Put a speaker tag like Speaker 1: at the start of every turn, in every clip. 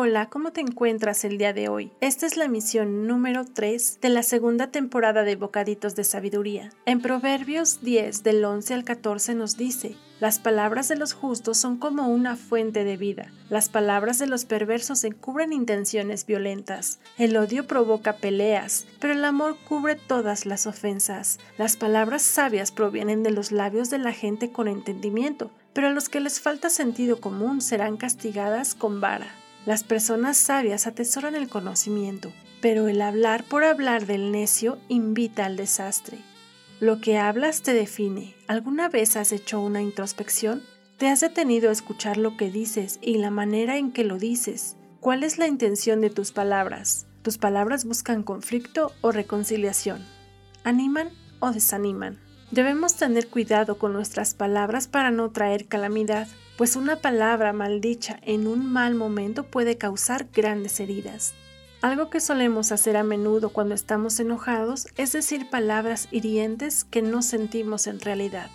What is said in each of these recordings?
Speaker 1: Hola, ¿cómo te encuentras el día de hoy? Esta es la misión número 3 de la segunda temporada de Bocaditos de Sabiduría. En Proverbios 10 del 11 al 14 nos dice, las palabras de los justos son como una fuente de vida. Las palabras de los perversos encubren intenciones violentas. El odio provoca peleas, pero el amor cubre todas las ofensas. Las palabras sabias provienen de los labios de la gente con entendimiento, pero a los que les falta sentido común serán castigadas con vara. Las personas sabias atesoran el conocimiento, pero el hablar por hablar del necio invita al desastre. Lo que hablas te define. ¿Alguna vez has hecho una introspección? ¿Te has detenido a escuchar lo que dices y la manera en que lo dices? ¿Cuál es la intención de tus palabras? ¿Tus palabras buscan conflicto o reconciliación? ¿Animan o desaniman? Debemos tener cuidado con nuestras palabras para no traer calamidad pues una palabra maldicha en un mal momento puede causar grandes heridas. Algo que solemos hacer a menudo cuando estamos enojados es decir palabras hirientes que no sentimos en realidad.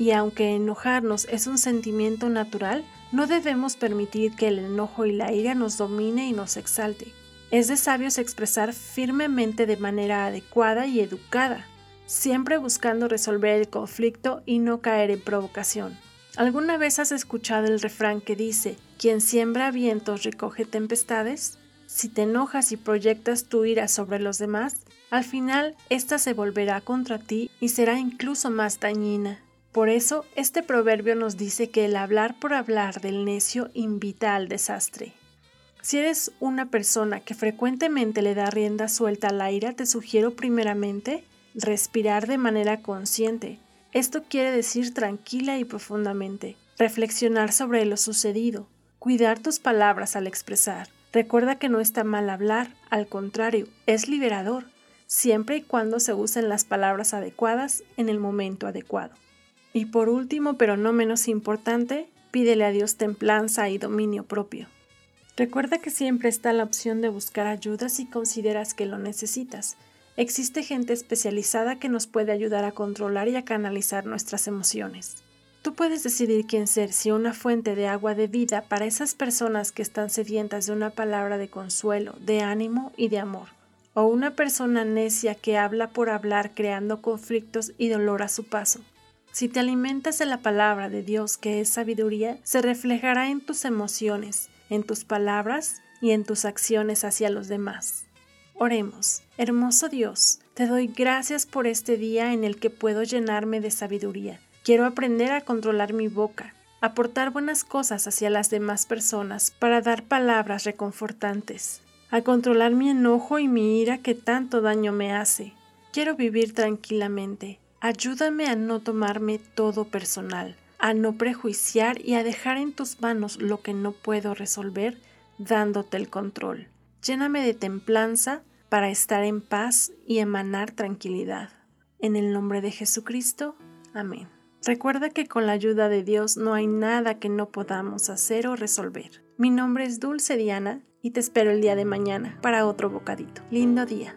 Speaker 1: Y aunque enojarnos es un sentimiento natural, no debemos permitir que el enojo y la ira nos domine y nos exalte. Es de sabios expresar firmemente de manera adecuada y educada, siempre buscando resolver el conflicto y no caer en provocación. ¿Alguna vez has escuchado el refrán que dice, quien siembra vientos recoge tempestades? Si te enojas y proyectas tu ira sobre los demás, al final ésta se volverá contra ti y será incluso más dañina. Por eso, este proverbio nos dice que el hablar por hablar del necio invita al desastre. Si eres una persona que frecuentemente le da rienda suelta al ira, te sugiero primeramente respirar de manera consciente, esto quiere decir tranquila y profundamente, reflexionar sobre lo sucedido, cuidar tus palabras al expresar. Recuerda que no está mal hablar, al contrario, es liberador, siempre y cuando se usen las palabras adecuadas en el momento adecuado. Y por último, pero no menos importante, pídele a Dios templanza y dominio propio. Recuerda que siempre está la opción de buscar ayuda si consideras que lo necesitas, Existe gente especializada que nos puede ayudar a controlar y a canalizar nuestras emociones. Tú puedes decidir quién ser, si una fuente de agua de vida para esas personas que están sedientas de una palabra de consuelo, de ánimo y de amor, o una persona necia que habla por hablar creando conflictos y dolor a su paso. Si te alimentas de la palabra de Dios que es sabiduría, se reflejará en tus emociones, en tus palabras y en tus acciones hacia los demás. Oremos. Hermoso Dios, te doy gracias por este día en el que puedo llenarme de sabiduría. Quiero aprender a controlar mi boca, aportar buenas cosas hacia las demás personas para dar palabras reconfortantes, a controlar mi enojo y mi ira que tanto daño me hace. Quiero vivir tranquilamente. Ayúdame a no tomarme todo personal, a no prejuiciar y a dejar en tus manos lo que no puedo resolver, dándote el control. Lléname de templanza para estar en paz y emanar tranquilidad. En el nombre de Jesucristo. Amén. Recuerda que con la ayuda de Dios no hay nada que no podamos hacer o resolver. Mi nombre es Dulce Diana y te espero el día de mañana para otro bocadito. Lindo día.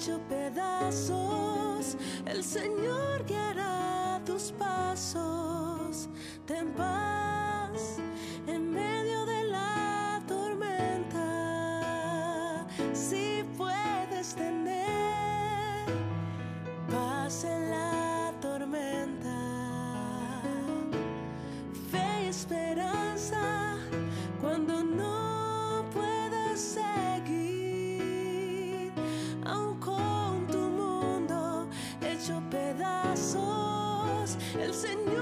Speaker 2: hecho pedazos, el Señor guiará tus pasos. Ten paz en medio de la tormenta. Si puedes tener
Speaker 1: paz en la tormenta, fe y esperanza. el Señor.